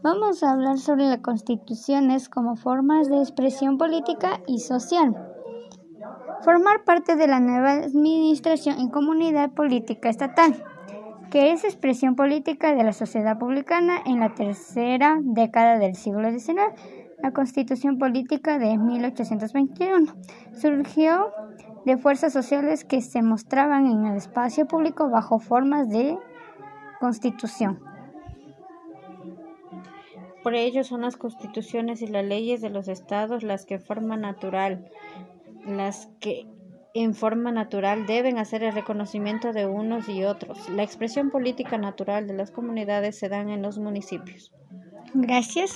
Vamos a hablar sobre las constituciones como formas de expresión política y social. Formar parte de la nueva administración en comunidad política estatal, que es expresión política de la sociedad publicana en la tercera década del siglo XIX. La Constitución Política de 1821 surgió de fuerzas sociales que se mostraban en el espacio público bajo formas de constitución. Por ello son las constituciones y las leyes de los estados las que forman natural, las que en forma natural deben hacer el reconocimiento de unos y otros. La expresión política natural de las comunidades se dan en los municipios. Gracias.